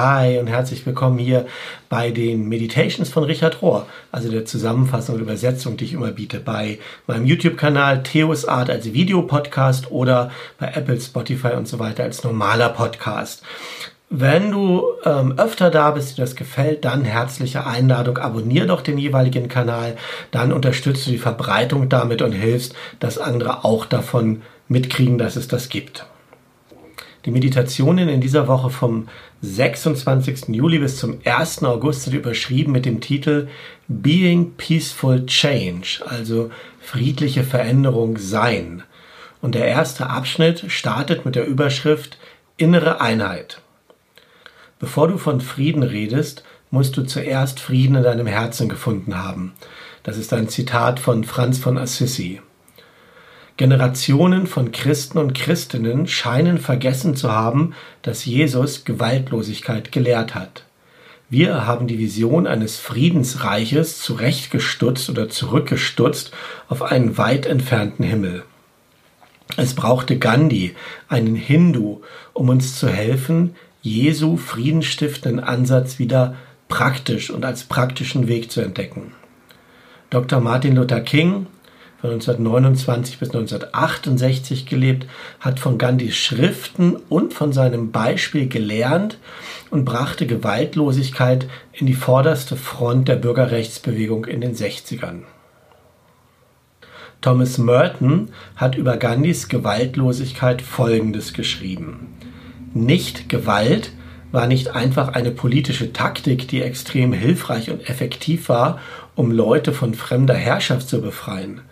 Hi und herzlich willkommen hier bei den Meditations von Richard Rohr, also der Zusammenfassung und Übersetzung, die ich immer biete, bei meinem YouTube-Kanal Theos Art als Videopodcast oder bei Apple, Spotify und so weiter als normaler Podcast. Wenn du ähm, öfter da bist, dir das gefällt, dann herzliche Einladung. Abonnier doch den jeweiligen Kanal, dann unterstützt du die Verbreitung damit und hilfst, dass andere auch davon mitkriegen, dass es das gibt. Die Meditationen in dieser Woche vom 26. Juli bis zum 1. August sind überschrieben mit dem Titel Being Peaceful Change, also friedliche Veränderung sein. Und der erste Abschnitt startet mit der Überschrift Innere Einheit. Bevor du von Frieden redest, musst du zuerst Frieden in deinem Herzen gefunden haben. Das ist ein Zitat von Franz von Assisi. Generationen von Christen und Christinnen scheinen vergessen zu haben, dass Jesus Gewaltlosigkeit gelehrt hat. Wir haben die Vision eines Friedensreiches zurechtgestutzt oder zurückgestutzt auf einen weit entfernten Himmel. Es brauchte Gandhi, einen Hindu, um uns zu helfen, Jesu friedenstiftenden Ansatz wieder praktisch und als praktischen Weg zu entdecken. Dr. Martin Luther King, von 1929 bis 1968 gelebt, hat von Gandhis Schriften und von seinem Beispiel gelernt und brachte Gewaltlosigkeit in die vorderste Front der Bürgerrechtsbewegung in den 60ern. Thomas Merton hat über Gandhis Gewaltlosigkeit Folgendes geschrieben. Nicht Gewalt war nicht einfach eine politische Taktik, die extrem hilfreich und effektiv war, um Leute von fremder Herrschaft zu befreien.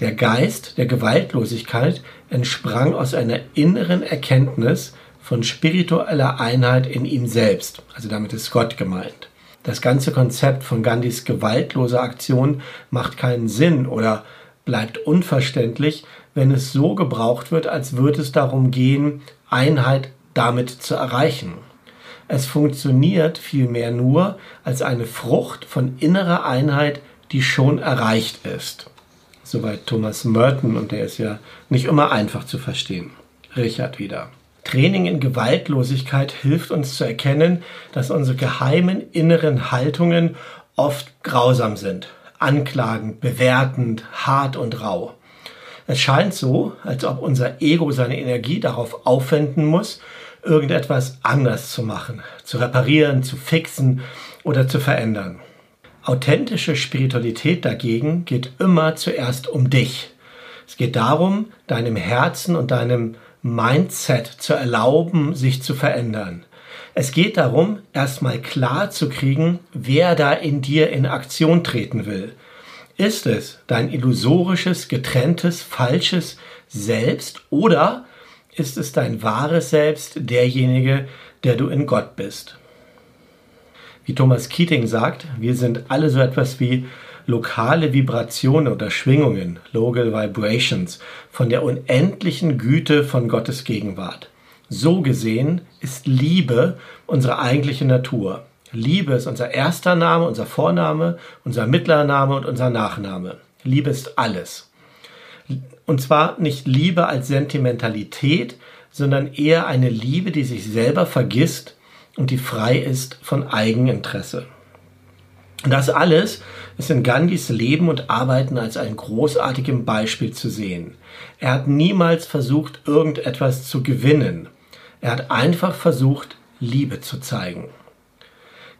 Der Geist der Gewaltlosigkeit entsprang aus einer inneren Erkenntnis von spiritueller Einheit in ihm selbst, also damit ist Gott gemeint. Das ganze Konzept von Gandhis gewaltloser Aktion macht keinen Sinn oder bleibt unverständlich, wenn es so gebraucht wird, als würde es darum gehen, Einheit damit zu erreichen. Es funktioniert vielmehr nur als eine Frucht von innerer Einheit, die schon erreicht ist. Soweit Thomas Merton und der ist ja nicht immer einfach zu verstehen. Richard wieder. Training in Gewaltlosigkeit hilft uns zu erkennen, dass unsere geheimen inneren Haltungen oft grausam sind, anklagend, bewertend, hart und rau. Es scheint so, als ob unser Ego seine Energie darauf aufwenden muss, irgendetwas anders zu machen, zu reparieren, zu fixen oder zu verändern. Authentische Spiritualität dagegen geht immer zuerst um dich. Es geht darum, deinem Herzen und deinem Mindset zu erlauben, sich zu verändern. Es geht darum, erstmal klar zu kriegen, wer da in dir in Aktion treten will. Ist es dein illusorisches, getrenntes, falsches Selbst oder ist es dein wahres Selbst, derjenige, der du in Gott bist? Wie Thomas Keating sagt, wir sind alle so etwas wie lokale Vibrationen oder Schwingungen, Local Vibrations, von der unendlichen Güte von Gottes Gegenwart. So gesehen ist Liebe unsere eigentliche Natur. Liebe ist unser erster Name, unser Vorname, unser mittlerer Name und unser Nachname. Liebe ist alles. Und zwar nicht Liebe als Sentimentalität, sondern eher eine Liebe, die sich selber vergisst und die frei ist von Eigeninteresse. Das alles ist in Gandhis Leben und Arbeiten als ein großartigem Beispiel zu sehen. Er hat niemals versucht, irgendetwas zu gewinnen. Er hat einfach versucht, Liebe zu zeigen.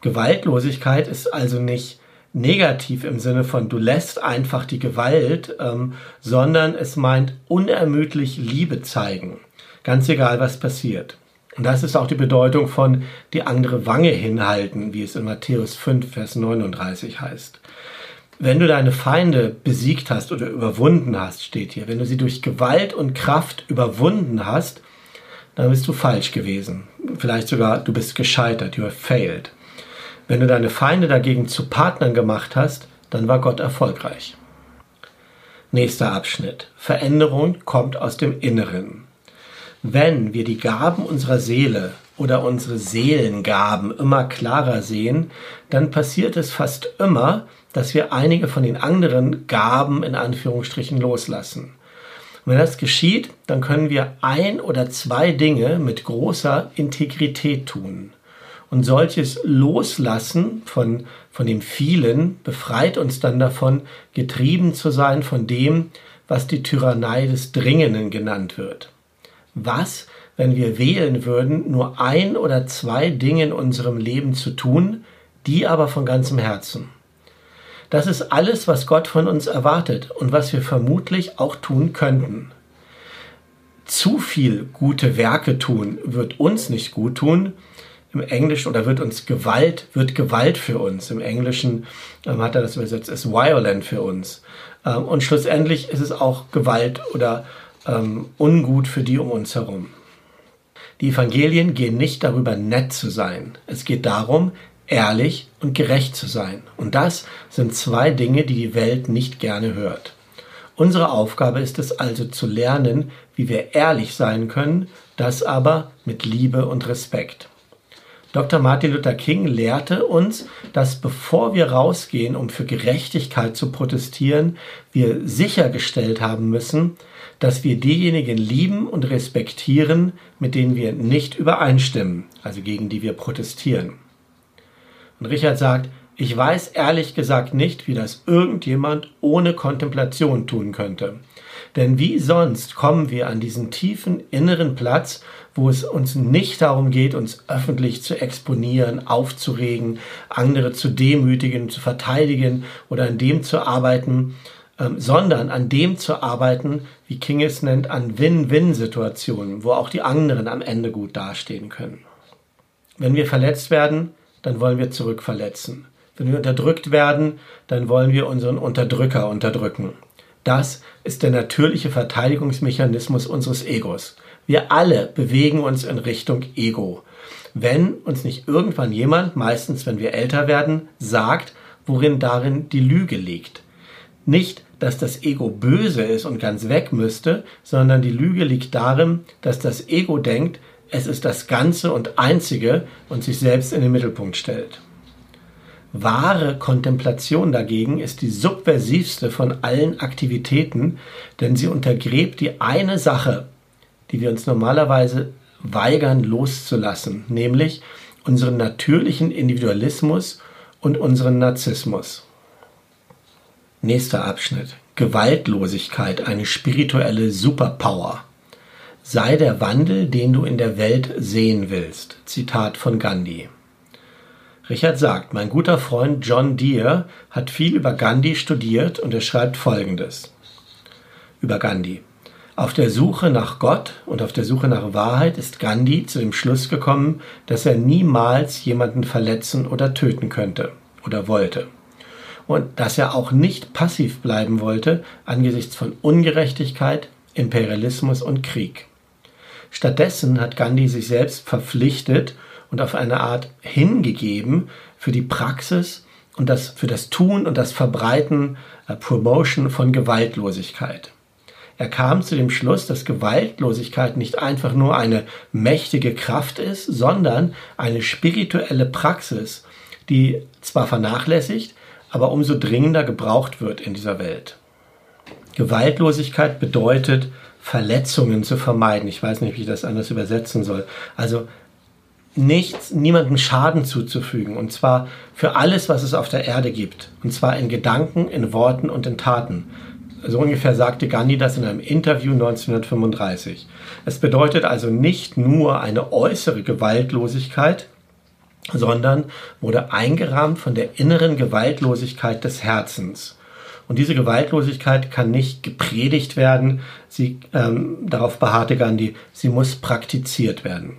Gewaltlosigkeit ist also nicht negativ im Sinne von du lässt einfach die Gewalt, ähm, sondern es meint unermüdlich Liebe zeigen. Ganz egal, was passiert. Und das ist auch die Bedeutung von die andere Wange hinhalten, wie es in Matthäus 5, Vers 39 heißt. Wenn du deine Feinde besiegt hast oder überwunden hast, steht hier, wenn du sie durch Gewalt und Kraft überwunden hast, dann bist du falsch gewesen. Vielleicht sogar, du bist gescheitert, you have failed. Wenn du deine Feinde dagegen zu Partnern gemacht hast, dann war Gott erfolgreich. Nächster Abschnitt. Veränderung kommt aus dem Inneren. Wenn wir die Gaben unserer Seele oder unsere Seelengaben immer klarer sehen, dann passiert es fast immer, dass wir einige von den anderen Gaben in Anführungsstrichen loslassen. Und wenn das geschieht, dann können wir ein oder zwei Dinge mit großer Integrität tun. Und solches Loslassen von, von dem vielen befreit uns dann davon, getrieben zu sein von dem, was die Tyrannei des Dringenden genannt wird. Was, wenn wir wählen würden, nur ein oder zwei Dinge in unserem Leben zu tun, die aber von ganzem Herzen? Das ist alles, was Gott von uns erwartet und was wir vermutlich auch tun könnten. Zu viel gute Werke tun wird uns nicht gut tun. Im Englischen oder wird uns Gewalt, wird Gewalt für uns. Im Englischen ähm, hat er das übersetzt, ist violent für uns. Ähm, und schlussendlich ist es auch Gewalt oder ähm, ungut für die um uns herum. Die Evangelien gehen nicht darüber, nett zu sein. Es geht darum, ehrlich und gerecht zu sein. Und das sind zwei Dinge, die die Welt nicht gerne hört. Unsere Aufgabe ist es also zu lernen, wie wir ehrlich sein können, das aber mit Liebe und Respekt. Dr. Martin Luther King lehrte uns, dass bevor wir rausgehen, um für Gerechtigkeit zu protestieren, wir sichergestellt haben müssen, dass wir diejenigen lieben und respektieren, mit denen wir nicht übereinstimmen, also gegen die wir protestieren. Und Richard sagt, ich weiß ehrlich gesagt nicht, wie das irgendjemand ohne Kontemplation tun könnte. Denn wie sonst kommen wir an diesen tiefen inneren Platz, wo es uns nicht darum geht, uns öffentlich zu exponieren, aufzuregen, andere zu demütigen, zu verteidigen oder an dem zu arbeiten, ähm, sondern an dem zu arbeiten, wie King es nennt, an Win-Win-Situationen, wo auch die anderen am Ende gut dastehen können. Wenn wir verletzt werden, dann wollen wir zurückverletzen. Wenn wir unterdrückt werden, dann wollen wir unseren Unterdrücker unterdrücken. Das ist der natürliche Verteidigungsmechanismus unseres Egos. Wir alle bewegen uns in Richtung Ego. Wenn uns nicht irgendwann jemand, meistens wenn wir älter werden, sagt, worin darin die Lüge liegt. Nicht, dass das Ego böse ist und ganz weg müsste, sondern die Lüge liegt darin, dass das Ego denkt, es ist das Ganze und Einzige und sich selbst in den Mittelpunkt stellt. Wahre Kontemplation dagegen ist die subversivste von allen Aktivitäten, denn sie untergräbt die eine Sache, die wir uns normalerweise weigern loszulassen, nämlich unseren natürlichen Individualismus und unseren Narzissmus. Nächster Abschnitt. Gewaltlosigkeit, eine spirituelle Superpower sei der Wandel, den du in der Welt sehen willst. Zitat von Gandhi. Richard sagt, mein guter Freund John Deere hat viel über Gandhi studiert und er schreibt Folgendes über Gandhi. Auf der Suche nach Gott und auf der Suche nach Wahrheit ist Gandhi zu dem Schluss gekommen, dass er niemals jemanden verletzen oder töten könnte oder wollte. Und dass er auch nicht passiv bleiben wollte angesichts von Ungerechtigkeit, Imperialismus und Krieg. Stattdessen hat Gandhi sich selbst verpflichtet und auf eine Art hingegeben für die Praxis und das, für das Tun und das Verbreiten, äh, Promotion von Gewaltlosigkeit. Er kam zu dem Schluss, dass Gewaltlosigkeit nicht einfach nur eine mächtige Kraft ist, sondern eine spirituelle Praxis, die zwar vernachlässigt, aber umso dringender gebraucht wird in dieser Welt. Gewaltlosigkeit bedeutet Verletzungen zu vermeiden. Ich weiß nicht, wie ich das anders übersetzen soll. Also nichts, niemandem Schaden zuzufügen. Und zwar für alles, was es auf der Erde gibt. Und zwar in Gedanken, in Worten und in Taten. So ungefähr sagte Gandhi das in einem Interview 1935. Es bedeutet also nicht nur eine äußere Gewaltlosigkeit, sondern wurde eingerahmt von der inneren Gewaltlosigkeit des Herzens. Und diese Gewaltlosigkeit kann nicht gepredigt werden. Sie, ähm, darauf beharrte Gandhi, sie muss praktiziert werden.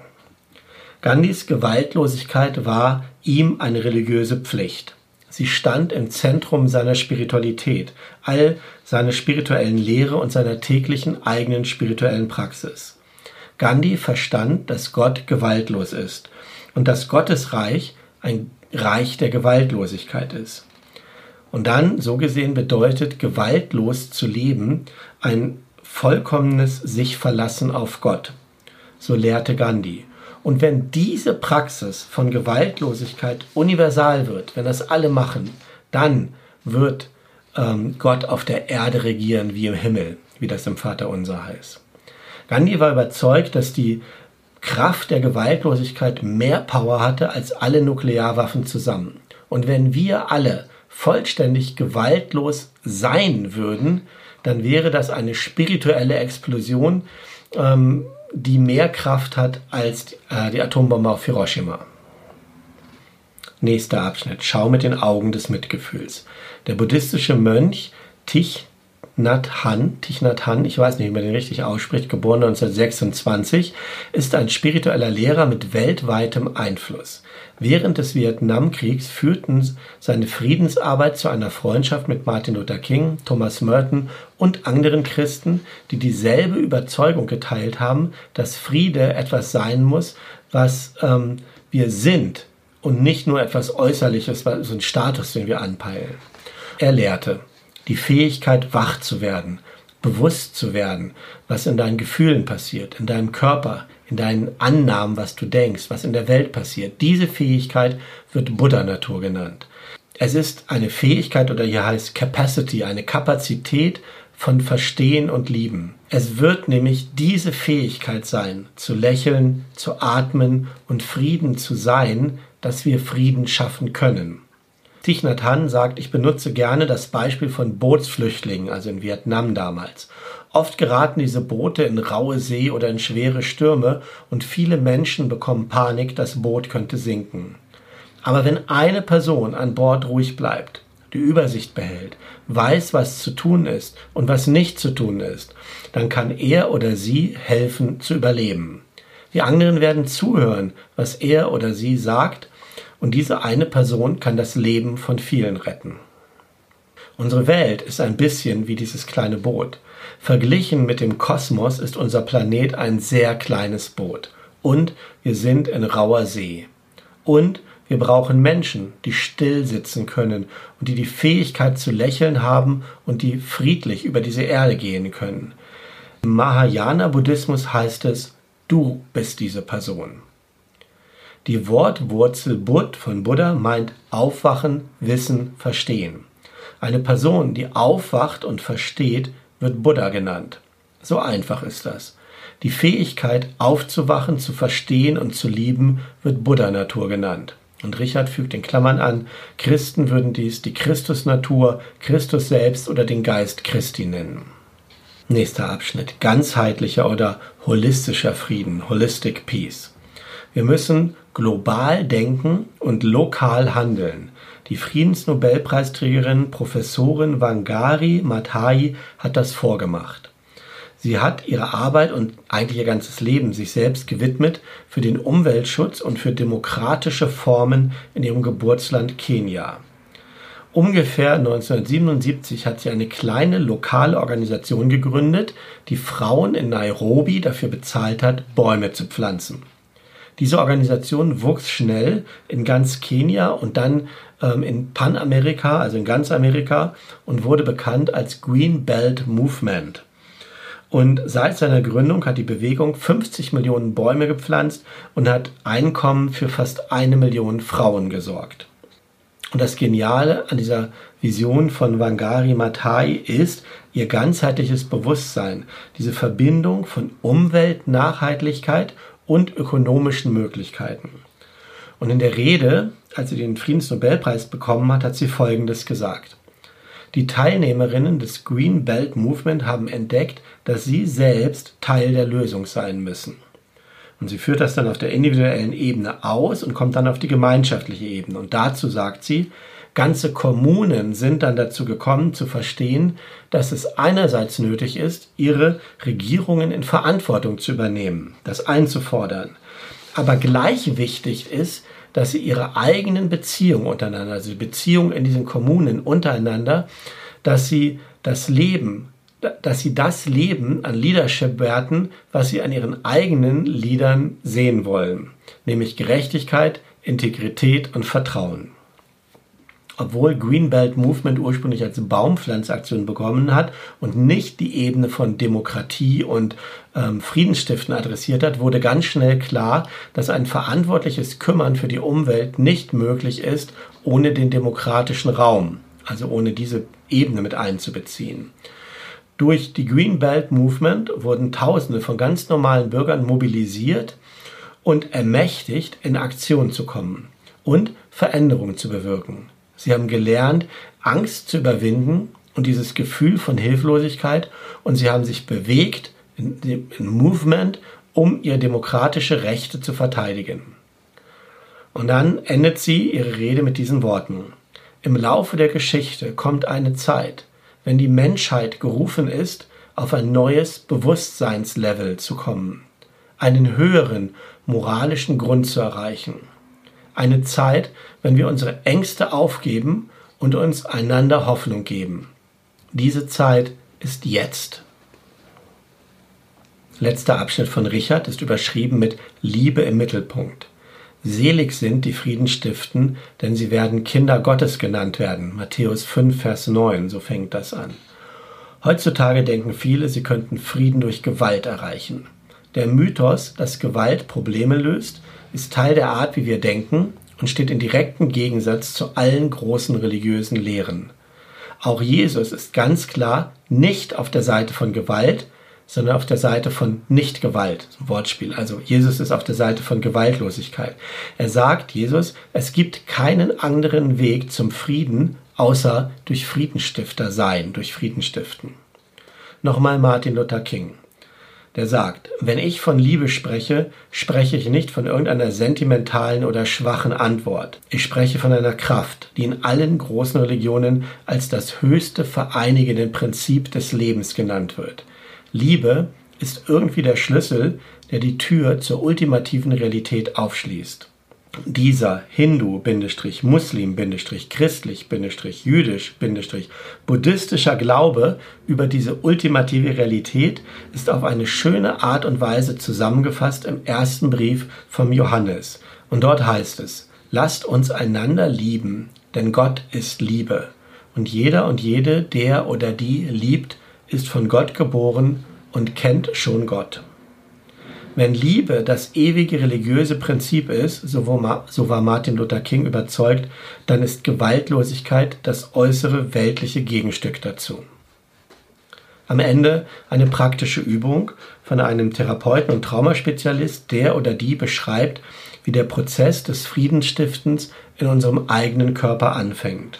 Gandhis Gewaltlosigkeit war ihm eine religiöse Pflicht. Sie stand im Zentrum seiner Spiritualität, all seiner spirituellen Lehre und seiner täglichen eigenen spirituellen Praxis. Gandhi verstand, dass Gott gewaltlos ist und dass Gottes Reich ein Reich der Gewaltlosigkeit ist. Und dann, so gesehen, bedeutet gewaltlos zu leben ein vollkommenes sich verlassen auf Gott. So lehrte Gandhi. Und wenn diese Praxis von Gewaltlosigkeit universal wird, wenn das alle machen, dann wird ähm, Gott auf der Erde regieren wie im Himmel, wie das im Vater unser heißt. Gandhi war überzeugt, dass die Kraft der Gewaltlosigkeit mehr Power hatte als alle Nuklearwaffen zusammen. Und wenn wir alle vollständig gewaltlos sein würden, dann wäre das eine spirituelle Explosion, ähm, die mehr Kraft hat als äh, die Atombombe auf Hiroshima. Nächster Abschnitt. Schau mit den Augen des Mitgefühls. Der buddhistische Mönch Thich Nhat Hanh, Thich Nhat Hanh, ich weiß nicht, wie man den richtig ausspricht, geboren 1926, ist ein spiritueller Lehrer mit weltweitem Einfluss. Während des Vietnamkriegs führten seine Friedensarbeit zu einer Freundschaft mit Martin Luther King, Thomas Merton und anderen Christen, die dieselbe Überzeugung geteilt haben, dass Friede etwas sein muss, was ähm, wir sind und nicht nur etwas Äußerliches, so ein Status, den wir anpeilen. Er lehrte, die Fähigkeit, wach zu werden, bewusst zu werden, was in deinen Gefühlen passiert, in deinem Körper, in deinen Annahmen, was du denkst, was in der Welt passiert. Diese Fähigkeit wird Buddha-Natur genannt. Es ist eine Fähigkeit oder hier heißt Capacity, eine Kapazität von Verstehen und Lieben. Es wird nämlich diese Fähigkeit sein, zu lächeln, zu atmen und Frieden zu sein, dass wir Frieden schaffen können. Thich Nhat sagt, ich benutze gerne das Beispiel von Bootsflüchtlingen, also in Vietnam damals. Oft geraten diese Boote in raue See oder in schwere Stürme und viele Menschen bekommen Panik, das Boot könnte sinken. Aber wenn eine Person an Bord ruhig bleibt, die Übersicht behält, weiß, was zu tun ist und was nicht zu tun ist, dann kann er oder sie helfen zu überleben. Die anderen werden zuhören, was er oder sie sagt und diese eine Person kann das Leben von vielen retten. Unsere Welt ist ein bisschen wie dieses kleine Boot. Verglichen mit dem Kosmos ist unser Planet ein sehr kleines Boot. Und wir sind in rauer See. Und wir brauchen Menschen, die still sitzen können und die die Fähigkeit zu lächeln haben und die friedlich über diese Erde gehen können. Im Mahayana-Buddhismus heißt es, du bist diese Person. Die Wortwurzel Bud von Buddha meint aufwachen, wissen, verstehen. Eine Person, die aufwacht und versteht, wird Buddha genannt. So einfach ist das. Die Fähigkeit aufzuwachen, zu verstehen und zu lieben, wird Buddha-Natur genannt. Und Richard fügt in Klammern an, Christen würden dies die Christusnatur, Christus selbst oder den Geist Christi nennen. Nächster Abschnitt. Ganzheitlicher oder holistischer Frieden, Holistic Peace. Wir müssen global denken und lokal handeln. Die Friedensnobelpreisträgerin Professorin Wangari Maathai hat das vorgemacht. Sie hat ihre Arbeit und eigentlich ihr ganzes Leben sich selbst gewidmet für den Umweltschutz und für demokratische Formen in ihrem Geburtsland Kenia. Ungefähr 1977 hat sie eine kleine lokale Organisation gegründet, die Frauen in Nairobi dafür bezahlt hat, Bäume zu pflanzen. Diese Organisation wuchs schnell in ganz Kenia und dann ähm, in Panamerika, also in ganz Amerika, und wurde bekannt als Green Belt Movement. Und seit seiner Gründung hat die Bewegung 50 Millionen Bäume gepflanzt und hat Einkommen für fast eine Million Frauen gesorgt. Und das Geniale an dieser Vision von Wangari Maathai ist ihr ganzheitliches Bewusstsein, diese Verbindung von Umwelt, Nachhaltigkeit und ökonomischen Möglichkeiten. Und in der Rede, als sie den Friedensnobelpreis bekommen hat, hat sie Folgendes gesagt. Die Teilnehmerinnen des Green Belt Movement haben entdeckt, dass sie selbst Teil der Lösung sein müssen. Und sie führt das dann auf der individuellen Ebene aus und kommt dann auf die gemeinschaftliche Ebene. Und dazu sagt sie, Ganze Kommunen sind dann dazu gekommen zu verstehen, dass es einerseits nötig ist, ihre Regierungen in Verantwortung zu übernehmen, das einzufordern. Aber gleich wichtig ist, dass sie ihre eigenen Beziehungen untereinander, also die Beziehungen in diesen Kommunen untereinander, dass sie das Leben, dass sie das Leben an Leadership-Werten, was sie an ihren eigenen Liedern sehen wollen, nämlich Gerechtigkeit, Integrität und Vertrauen obwohl Greenbelt Movement ursprünglich als Baumpflanzaktion begonnen hat und nicht die Ebene von Demokratie und ähm, Friedensstiften adressiert hat, wurde ganz schnell klar, dass ein verantwortliches Kümmern für die Umwelt nicht möglich ist ohne den demokratischen Raum, also ohne diese Ebene mit einzubeziehen. Durch die Green Belt Movement wurden Tausende von ganz normalen Bürgern mobilisiert und ermächtigt, in Aktion zu kommen und Veränderungen zu bewirken. Sie haben gelernt, Angst zu überwinden und dieses Gefühl von Hilflosigkeit und sie haben sich bewegt in, in Movement, um ihre demokratische Rechte zu verteidigen. Und dann endet sie ihre Rede mit diesen Worten. Im Laufe der Geschichte kommt eine Zeit, wenn die Menschheit gerufen ist, auf ein neues Bewusstseinslevel zu kommen, einen höheren moralischen Grund zu erreichen. Eine Zeit, wenn wir unsere Ängste aufgeben und uns einander Hoffnung geben. Diese Zeit ist jetzt. Letzter Abschnitt von Richard ist überschrieben mit Liebe im Mittelpunkt. Selig sind, die Frieden stiften, denn sie werden Kinder Gottes genannt werden. Matthäus 5, Vers 9, so fängt das an. Heutzutage denken viele, sie könnten Frieden durch Gewalt erreichen. Der Mythos, dass Gewalt Probleme löst, ist Teil der Art, wie wir denken und steht in direktem Gegensatz zu allen großen religiösen Lehren. Auch Jesus ist ganz klar nicht auf der Seite von Gewalt, sondern auf der Seite von Nichtgewalt. Wortspiel. Also Jesus ist auf der Seite von Gewaltlosigkeit. Er sagt, Jesus, es gibt keinen anderen Weg zum Frieden, außer durch Friedenstifter sein, durch Friedenstiften. Nochmal Martin Luther King der sagt, wenn ich von Liebe spreche, spreche ich nicht von irgendeiner sentimentalen oder schwachen Antwort. Ich spreche von einer Kraft, die in allen großen Religionen als das höchste vereinigende Prinzip des Lebens genannt wird. Liebe ist irgendwie der Schlüssel, der die Tür zur ultimativen Realität aufschließt dieser Hindu, Muslim, christlich, jüdisch, buddhistischer Glaube über diese ultimative Realität ist auf eine schöne Art und Weise zusammengefasst im ersten Brief vom Johannes. Und dort heißt es, lasst uns einander lieben, denn Gott ist Liebe. Und jeder und jede, der oder die liebt, ist von Gott geboren und kennt schon Gott. Wenn Liebe das ewige religiöse Prinzip ist, so war Martin Luther King überzeugt, dann ist Gewaltlosigkeit das äußere weltliche Gegenstück dazu. Am Ende eine praktische Übung von einem Therapeuten und Traumaspezialist, der oder die beschreibt, wie der Prozess des Friedensstiftens in unserem eigenen Körper anfängt.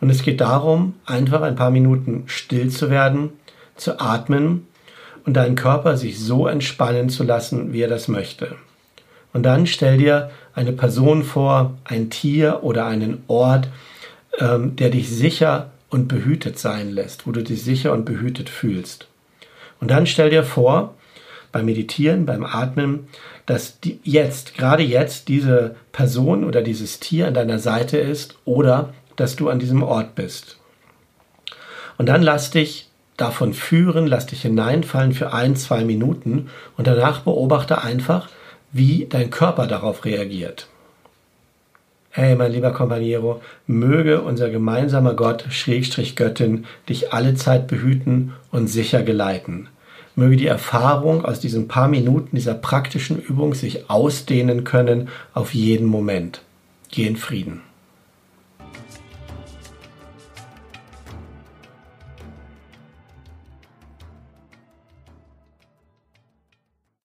Und es geht darum, einfach ein paar Minuten still zu werden, zu atmen und deinen Körper sich so entspannen zu lassen, wie er das möchte. Und dann stell dir eine Person vor, ein Tier oder einen Ort, ähm, der dich sicher und behütet sein lässt, wo du dich sicher und behütet fühlst. Und dann stell dir vor, beim Meditieren, beim Atmen, dass die jetzt, gerade jetzt, diese Person oder dieses Tier an deiner Seite ist oder dass du an diesem Ort bist. Und dann lass dich davon führen, lass dich hineinfallen für ein, zwei Minuten und danach beobachte einfach, wie dein Körper darauf reagiert. Hey, mein lieber Companiero, möge unser gemeinsamer Gott, Schrägstrich Göttin, dich alle Zeit behüten und sicher geleiten. Möge die Erfahrung aus diesen paar Minuten dieser praktischen Übung sich ausdehnen können auf jeden Moment. Geh in Frieden.